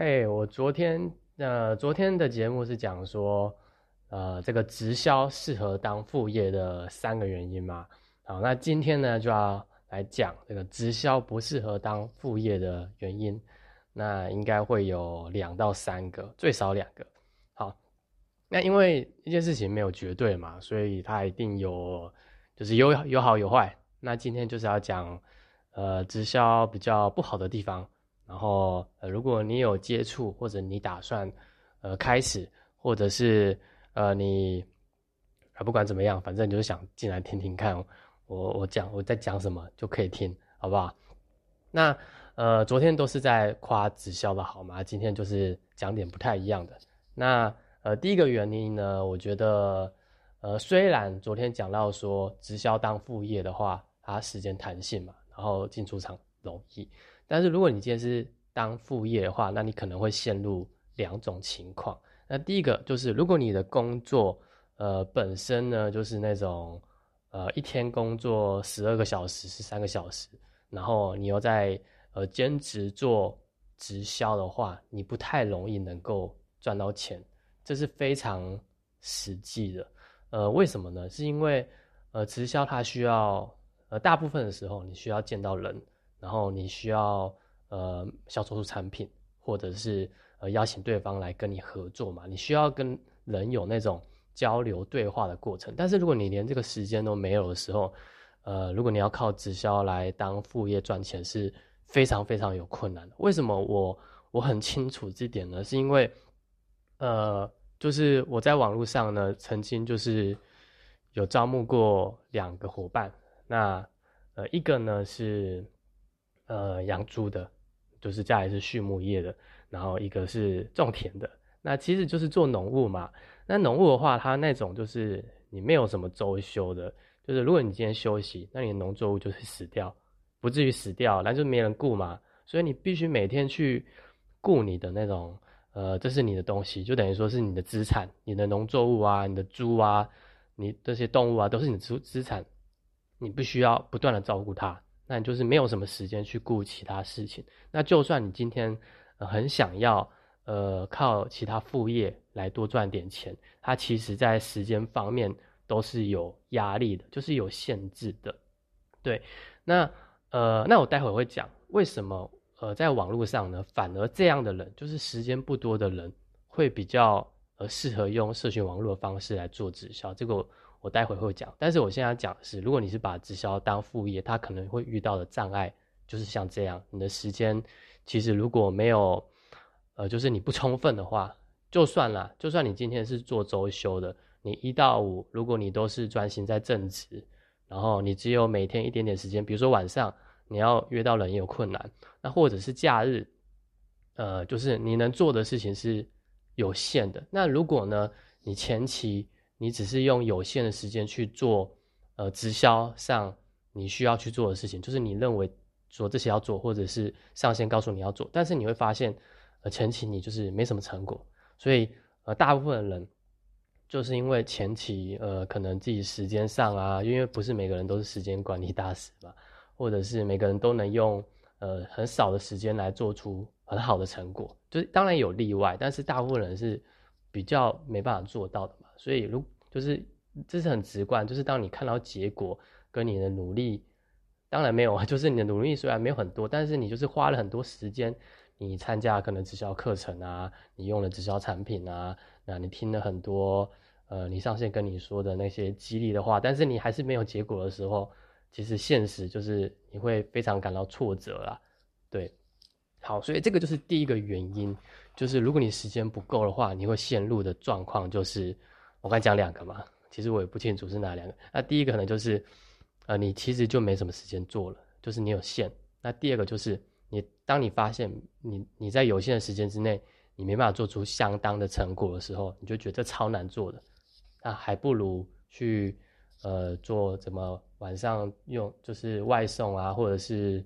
嘿，我昨天呃，昨天的节目是讲说，呃，这个直销适合当副业的三个原因嘛。好，那今天呢就要来讲这个直销不适合当副业的原因。那应该会有两到三个，最少两个。好，那因为一件事情没有绝对嘛，所以它一定有，就是有有好有坏。那今天就是要讲，呃，直销比较不好的地方。然后，如果你有接触，或者你打算，呃，开始，或者是，呃，你，啊，不管怎么样，反正你就是想进来听听看，我我讲我在讲什么就可以听，好不好？那，呃，昨天都是在夸直销的好吗？今天就是讲点不太一样的。那，呃，第一个原因呢，我觉得，呃，虽然昨天讲到说直销当副业的话，它时间弹性嘛，然后进出场容易。但是如果你今天是当副业的话，那你可能会陷入两种情况。那第一个就是，如果你的工作，呃，本身呢就是那种，呃，一天工作十二个小时是三个小时，然后你又在呃兼职做直销的话，你不太容易能够赚到钱，这是非常实际的。呃，为什么呢？是因为呃直销它需要，呃，大部分的时候你需要见到人。然后你需要呃销售出产品，或者是呃邀请对方来跟你合作嘛？你需要跟人有那种交流对话的过程。但是如果你连这个时间都没有的时候，呃，如果你要靠直销来当副业赚钱，是非常非常有困难的。为什么我我很清楚这点呢？是因为呃，就是我在网络上呢，曾经就是有招募过两个伙伴。那呃，一个呢是。呃，养猪的，就是家里是畜牧业的，然后一个是种田的，那其实就是做农务嘛。那农务的话，它那种就是你没有什么周休的，就是如果你今天休息，那你的农作物就会死掉，不至于死掉，那就没人顾嘛。所以你必须每天去雇你的那种，呃，这是你的东西，就等于说是你的资产，你的农作物啊，你的猪啊，你这些动物啊，都是你的资资产，你必须要不断的照顾它。那你就是没有什么时间去顾其他事情。那就算你今天很想要，呃，靠其他副业来多赚点钱，它其实在时间方面都是有压力的，就是有限制的。对，那呃，那我待会会讲为什么呃，在网络上呢，反而这样的人，就是时间不多的人，会比较呃适合用社群网络的方式来做直销。这个。我待会会讲，但是我现在讲的是，如果你是把直销当副业，他可能会遇到的障碍就是像这样，你的时间其实如果没有，呃，就是你不充分的话，就算了，就算你今天是做周休的，你一到五，如果你都是专心在正职，然后你只有每天一点点时间，比如说晚上你要约到人也有困难，那或者是假日，呃，就是你能做的事情是有限的。那如果呢，你前期你只是用有限的时间去做，呃，直销上你需要去做的事情，就是你认为说这些要做，或者是上线告诉你要做，但是你会发现，呃，前期你就是没什么成果，所以呃，大部分的人就是因为前期呃，可能自己时间上啊，因为不是每个人都是时间管理大师嘛，或者是每个人都能用呃很少的时间来做出很好的成果，就是当然有例外，但是大部分人是比较没办法做到的嘛。所以，如就是这是很直观，就是当你看到结果跟你的努力，当然没有啊，就是你的努力虽然没有很多，但是你就是花了很多时间，你参加可能直销课程啊，你用了直销产品啊，那你听了很多呃，你上线跟你说的那些激励的话，但是你还是没有结果的时候，其实现实就是你会非常感到挫折啦。对，好，所以这个就是第一个原因，就是如果你时间不够的话，你会陷入的状况就是。我刚讲两个嘛，其实我也不清楚是哪两个。那第一个可能就是，呃，你其实就没什么时间做了，就是你有限。那第二个就是你，当你发现你你在有限的时间之内，你没办法做出相当的成果的时候，你就觉得超难做的，那还不如去呃做怎么晚上用就是外送啊，或者是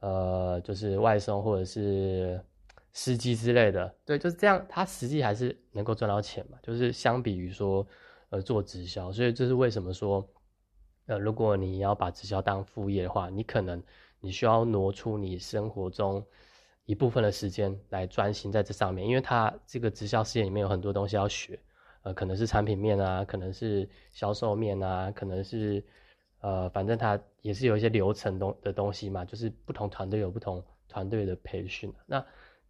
呃就是外送或者是。司机之类的，对，就是这样。他实际还是能够赚到钱嘛？就是相比于说，呃，做直销，所以这是为什么说，呃，如果你要把直销当副业的话，你可能你需要挪出你生活中，一部分的时间来专心在这上面，因为他这个直销事业里面有很多东西要学，呃，可能是产品面啊，可能是销售面啊，可能是呃，反正他也是有一些流程东的东西嘛，就是不同团队有不同团队的培训。那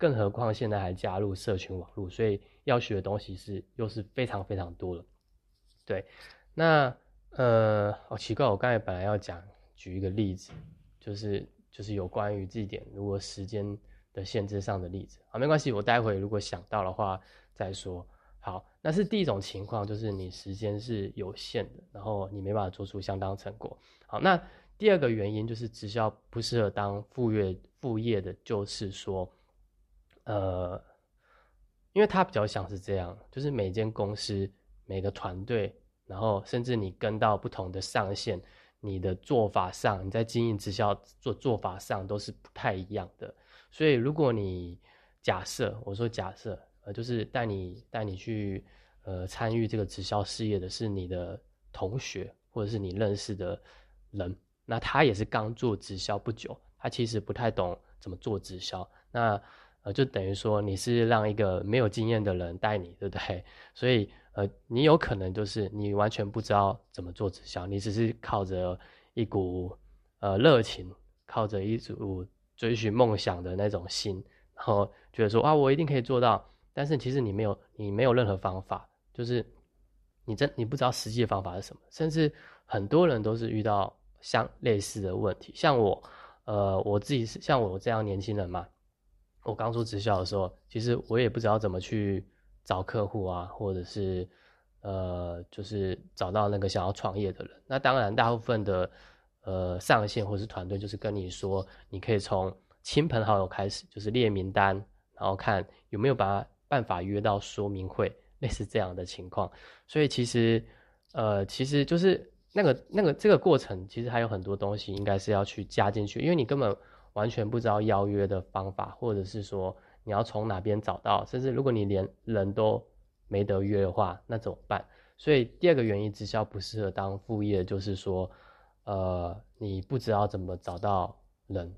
更何况现在还加入社群网络，所以要学的东西是又是非常非常多了。对，那呃，好奇怪，我刚才本来要讲举一个例子，就是就是有关于这点，如果时间。的限制上的例子，好，没关系，我待会如果想到的话再说。好，那是第一种情况，就是你时间是有限的，然后你没办法做出相当成果。好，那第二个原因就是直销不适合当副业，副业的就是说，呃，因为它比较像是这样，就是每间公司、每个团队，然后甚至你跟到不同的上线，你的做法上，你在经营直销做做法上都是不太一样的。所以，如果你假设我说假设，呃，就是带你带你去呃参与这个直销事业的是你的同学或者是你认识的人，那他也是刚做直销不久，他其实不太懂怎么做直销，那呃就等于说你是让一个没有经验的人带你，对不对？所以呃你有可能就是你完全不知道怎么做直销，你只是靠着一股呃热情，靠着一股。追寻梦想的那种心，然后觉得说啊，我一定可以做到。但是其实你没有，你没有任何方法，就是你真你不知道实际的方法是什么。甚至很多人都是遇到像类似的问题。像我，呃，我自己是像我这样年轻人嘛，我刚出直销的时候，其实我也不知道怎么去找客户啊，或者是呃，就是找到那个想要创业的人。那当然，大部分的。呃，上线或是团队就是跟你说，你可以从亲朋好友开始，就是列名单，然后看有没有把办法约到说明会，类似这样的情况。所以其实，呃，其实就是那个那个这个过程，其实还有很多东西应该是要去加进去，因为你根本完全不知道邀约的方法，或者是说你要从哪边找到，甚至如果你连人都没得约的话，那怎么办？所以第二个原因，直销不适合当副业，就是说。呃，你不知道怎么找到人，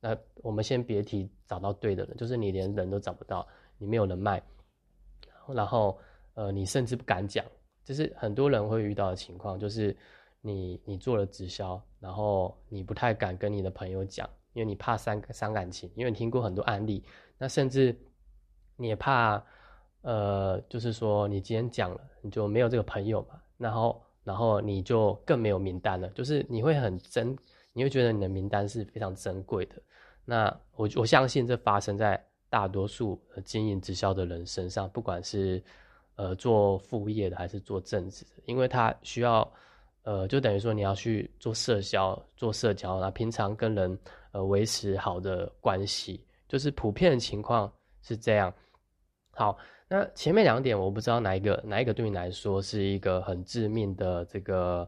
那我们先别提找到对的人，就是你连人都找不到，你没有人脉，然后呃，你甚至不敢讲，就是很多人会遇到的情况，就是你你做了直销，然后你不太敢跟你的朋友讲，因为你怕伤伤感情，因为你听过很多案例，那甚至你也怕，呃，就是说你今天讲了，你就没有这个朋友嘛，然后。然后你就更没有名单了，就是你会很珍，你会觉得你的名单是非常珍贵的。那我我相信这发生在大多数经营直销的人身上，不管是呃做副业的还是做正职的，因为他需要呃就等于说你要去做社交、做社交，那平常跟人呃维持好的关系，就是普遍的情况是这样。好。那前面两点我不知道哪一个哪一个对你来说是一个很致命的这个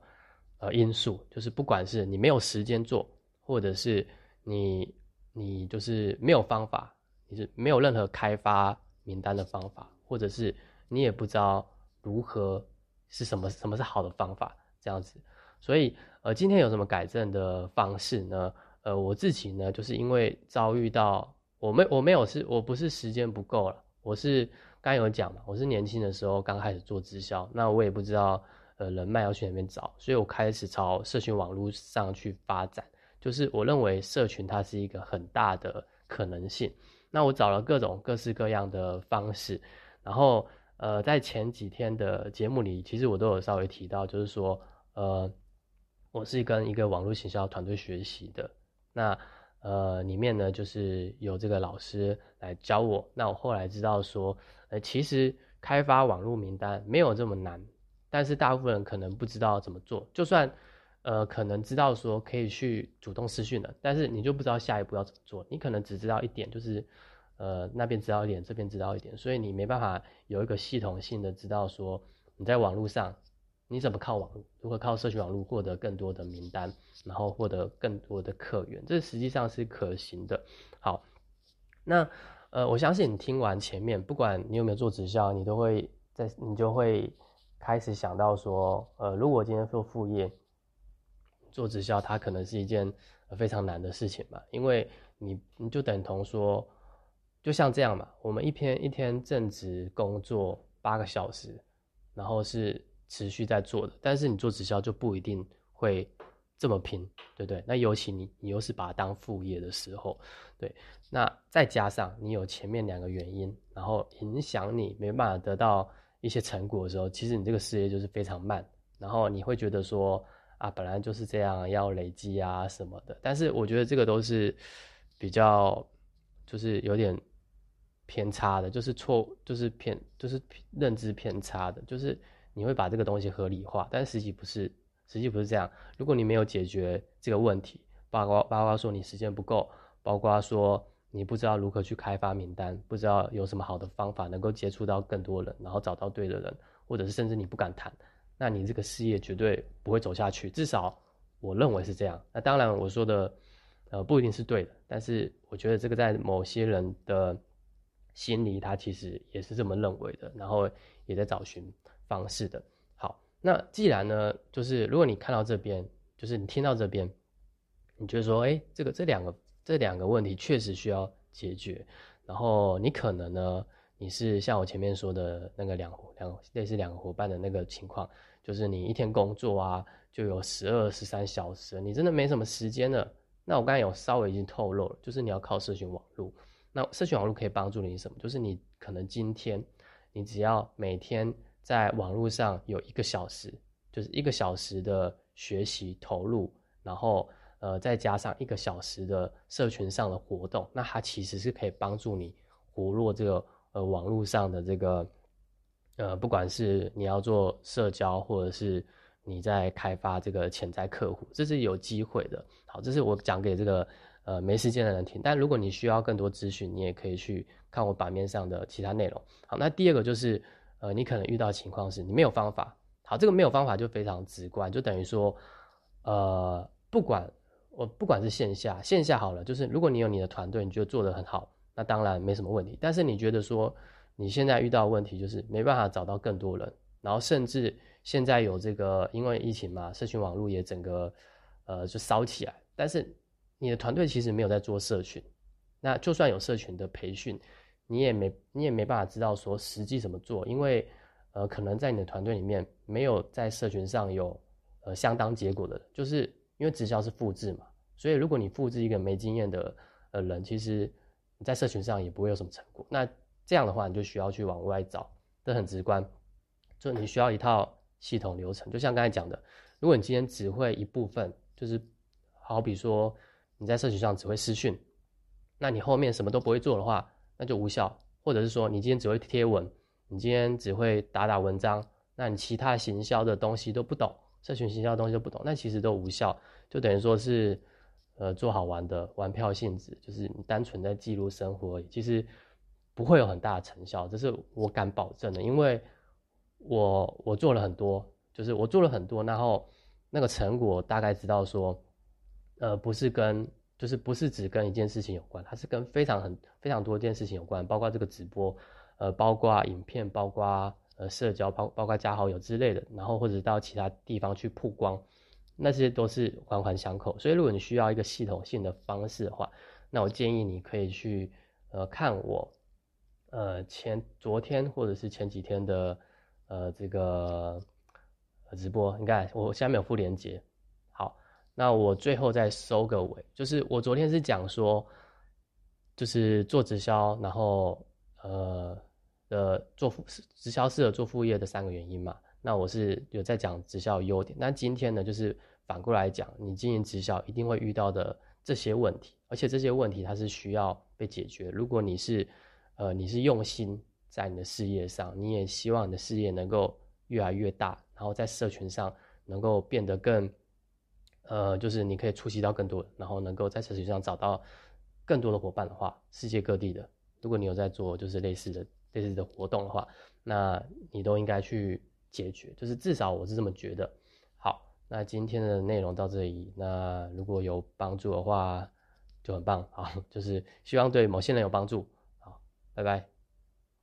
呃因素，就是不管是你没有时间做，或者是你你就是没有方法，你是没有任何开发名单的方法，或者是你也不知道如何是什么什么是好的方法这样子，所以呃今天有什么改正的方式呢？呃我自己呢就是因为遭遇到我没我没有是我不是时间不够了，我是。刚有讲嘛，我是年轻的时候刚开始做直销，那我也不知道呃人脉要去哪边找，所以我开始朝社群网络上去发展。就是我认为社群它是一个很大的可能性。那我找了各种各式各样的方式，然后呃在前几天的节目里，其实我都有稍微提到，就是说呃我是跟一个网络行销团队学习的。那呃里面呢就是有这个老师来教我。那我后来知道说。呃，其实开发网络名单没有这么难，但是大部分人可能不知道怎么做。就算，呃，可能知道说可以去主动私讯的，但是你就不知道下一步要怎么做。你可能只知道一点，就是，呃，那边知道一点，这边知道一点，所以你没办法有一个系统性的知道说你在网络上你怎么靠网，如何靠社群网络获得更多的名单，然后获得更多的客源，这实际上是可行的。好，那。呃，我相信你听完前面，不管你有没有做直销，你都会在你就会开始想到说，呃，如果今天做副业，做直销，它可能是一件非常难的事情吧？因为你你就等同说，就像这样嘛，我们一天一天正职工作八个小时，然后是持续在做的，但是你做直销就不一定会这么拼，对不对？那尤其你你又是把它当副业的时候，对，那再加上你有前面两个原因，然后影响你没办法得到一些成果的时候，其实你这个事业就是非常慢，然后你会觉得说啊，本来就是这样，要累积啊什么的，但是我觉得这个都是比较就是有点。偏差的，就是错，就是偏，就是认知偏差的，就是你会把这个东西合理化，但实际不是，实际不是这样。如果你没有解决这个问题，包括包括说你时间不够，包括说你不知道如何去开发名单，不知道有什么好的方法能够接触到更多人，然后找到对的人，或者是甚至你不敢谈，那你这个事业绝对不会走下去。至少我认为是这样。那当然我说的，呃，不一定是对的，但是我觉得这个在某些人的。心里他其实也是这么认为的，然后也在找寻方式的。好，那既然呢，就是如果你看到这边，就是你听到这边，你觉得说，哎，这个这两个这两个问题确实需要解决，然后你可能呢，你是像我前面说的那个两两类似两个伙伴的那个情况，就是你一天工作啊，就有十二十三小时，你真的没什么时间了。那我刚才有稍微已经透露了，就是你要靠社群网络。那社群网络可以帮助你什么？就是你可能今天，你只要每天在网络上有一个小时，就是一个小时的学习投入，然后呃再加上一个小时的社群上的活动，那它其实是可以帮助你活络这个呃网络上的这个呃不管是你要做社交，或者是你在开发这个潜在客户，这是有机会的。好，这是我讲给这个。呃，没时间的人听。但如果你需要更多资讯，你也可以去看我版面上的其他内容。好，那第二个就是，呃，你可能遇到情况是你没有方法。好，这个没有方法就非常直观，就等于说，呃，不管我不管是线下线下好了，就是如果你有你的团队，你觉得做得很好，那当然没什么问题。但是你觉得说你现在遇到问题就是没办法找到更多人，然后甚至现在有这个因为疫情嘛，社群网络也整个呃就烧起来，但是。你的团队其实没有在做社群，那就算有社群的培训，你也没你也没办法知道说实际怎么做，因为呃可能在你的团队里面没有在社群上有呃相当结果的，就是因为直销是复制嘛，所以如果你复制一个没经验的呃人，其实你在社群上也不会有什么成果。那这样的话，你就需要去往外找，这很直观，就你需要一套系统流程。就像刚才讲的，如果你今天只会一部分，就是好比说。你在社群上只会私讯，那你后面什么都不会做的话，那就无效。或者是说，你今天只会贴文，你今天只会打打文章，那你其他行销的东西都不懂，社群行销的东西都不懂，那其实都无效。就等于说是，呃，做好玩的玩票性质，就是你单纯在记录生活而已，其实不会有很大的成效，这是我敢保证的，因为我我做了很多，就是我做了很多，然后那个成果大概知道说。呃，不是跟，就是不是只跟一件事情有关，它是跟非常很非常多件事情有关，包括这个直播，呃，包括影片，包括呃社交，包包括加好友之类的，然后或者到其他地方去曝光，那些都是环环相扣。所以如果你需要一个系统性的方式的话，那我建议你可以去呃看我，呃前昨天或者是前几天的呃这个直播，你看我下面有附链接。那我最后再收个尾，就是我昨天是讲说，就是做直销，然后呃呃做副直销适合做副业的三个原因嘛。那我是有在讲直销优点，那今天呢就是反过来讲，你经营直销一定会遇到的这些问题，而且这些问题它是需要被解决。如果你是呃你是用心在你的事业上，你也希望你的事业能够越来越大，然后在社群上能够变得更。呃，就是你可以触及到更多，然后能够在社群上找到更多的伙伴的话，世界各地的，如果你有在做就是类似的类似的活动的话，那你都应该去解决，就是至少我是这么觉得。好，那今天的内容到这里，那如果有帮助的话就很棒，好，就是希望对某些人有帮助，好，拜拜。